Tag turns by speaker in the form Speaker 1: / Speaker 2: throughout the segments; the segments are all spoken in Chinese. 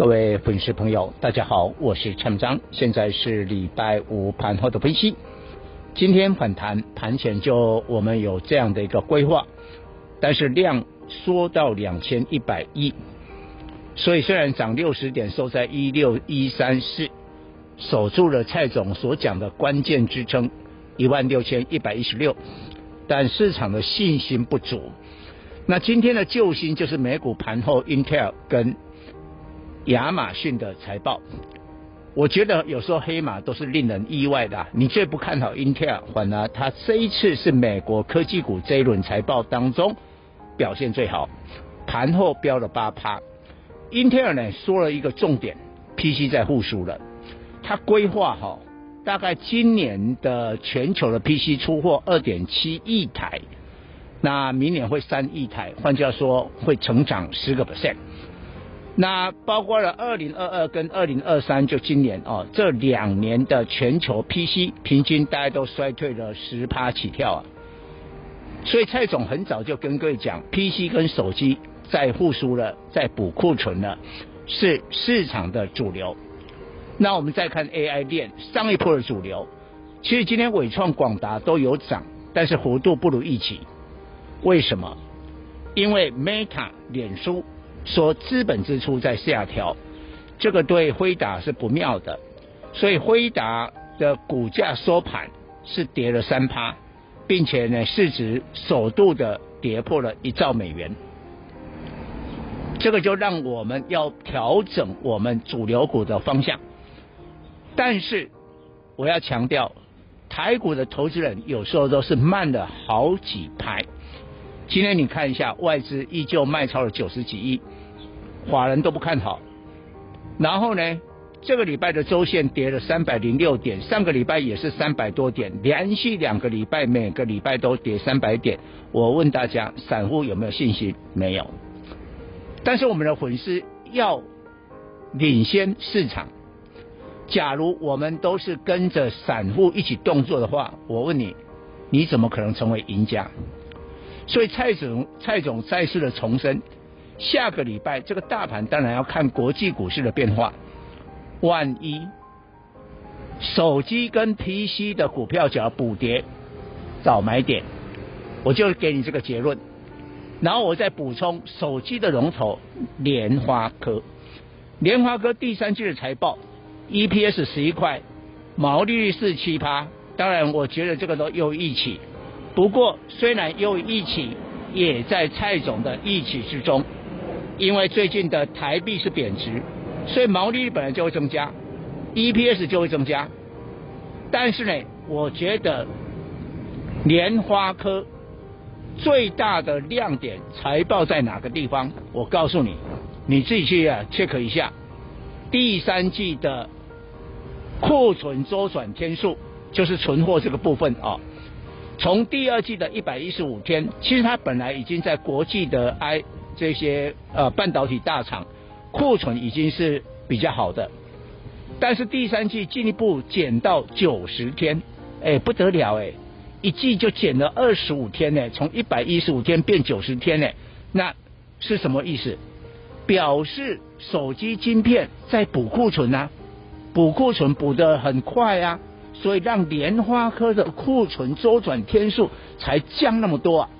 Speaker 1: 各位粉丝朋友，大家好，我是陈章，现在是礼拜五盘后的分析。今天反弹盘前就我们有这样的一个规划，但是量缩到两千一百亿，所以虽然涨六十点，收在一六一三四，守住了蔡总所讲的关键支撑一万六千一百一十六，但市场的信心不足。那今天的救星就是美股盘后，Intel 跟。亚马逊的财报，我觉得有时候黑马都是令人意外的。你最不看好 Intel，反而它这一次是美国科技股这一轮财报当中表现最好，盘后飙了八趴。Intel 呢说了一个重点，PC 在复苏了，它规划哈，大概今年的全球的 PC 出货二点七亿台，那明年会三亿台，换句话说会成长十个 percent。那包括了二零二二跟二零二三，就今年哦，这两年的全球 PC 平均大概都衰退了十趴起跳啊。所以蔡总很早就跟各位讲，PC 跟手机在复苏了，在补库存了，是市场的主流。那我们再看 AI 链上一波的主流，其实今天伟创、广达都有涨，但是幅度不如预期。为什么？因为 Meta 脸书。说资本支出在下调，这个对辉达是不妙的，所以辉达的股价收盘是跌了三趴，并且呢市值首度的跌破了一兆美元，这个就让我们要调整我们主流股的方向。但是我要强调，台股的投资人有时候都是慢了好几拍。今天你看一下，外资依旧卖超了九十几亿，法人都不看好。然后呢，这个礼拜的周线跌了三百零六点，上个礼拜也是三百多点，连续两个礼拜每个礼拜都跌三百点。我问大家，散户有没有信心？没有。但是我们的粉丝要领先市场。假如我们都是跟着散户一起动作的话，我问你，你怎么可能成为赢家？所以蔡总蔡总再次的重申，下个礼拜这个大盘当然要看国际股市的变化。万一手机跟 PC 的股票只要补跌，早买点，我就给你这个结论。然后我再补充手机的龙头联发科，联发科第三季的财报 EPS 十一块，毛利率是七趴，当然我觉得这个都有预期。不过，虽然又一起，也在蔡总的预期之中，因为最近的台币是贬值，所以毛利率本来就会增加，EPS 就会增加。但是呢，我觉得莲花科最大的亮点财报在哪个地方？我告诉你，你自己去啊 check 一下，第三季的库存周转天数，就是存货这个部分啊。从第二季的一百一十五天，其实它本来已经在国际的 I 这些呃半导体大厂库存已经是比较好的，但是第三季进一步减到九十天，哎不得了哎，一季就减了二十五天呢，从一百一十五天变九十天呢，那是什么意思？表示手机晶片在补库存啊，补库存补得很快啊。所以让莲花科的库存周转天数才降那么多啊！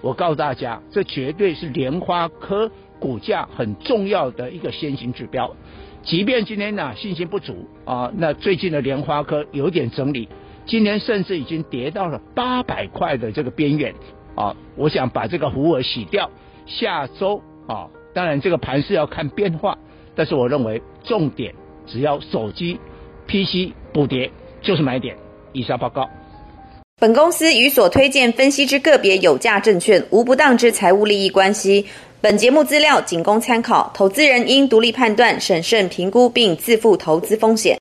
Speaker 1: 我告诉大家，这绝对是莲花科股价很重要的一个先行指标。即便今天呢、信心不足啊，那最近的莲花科有点整理，今天甚至已经跌到了八百块的这个边缘啊！我想把这个浮额洗掉，下周啊，当然这个盘是要看变化，但是我认为重点只要手机、PC 补跌。就是买点。以下报告。本公司与所推荐分析之个别有价证券无不当之财务利益关系。
Speaker 2: 本节目资料仅供参考，投资人应独立判断、审慎评估并自负投资风险。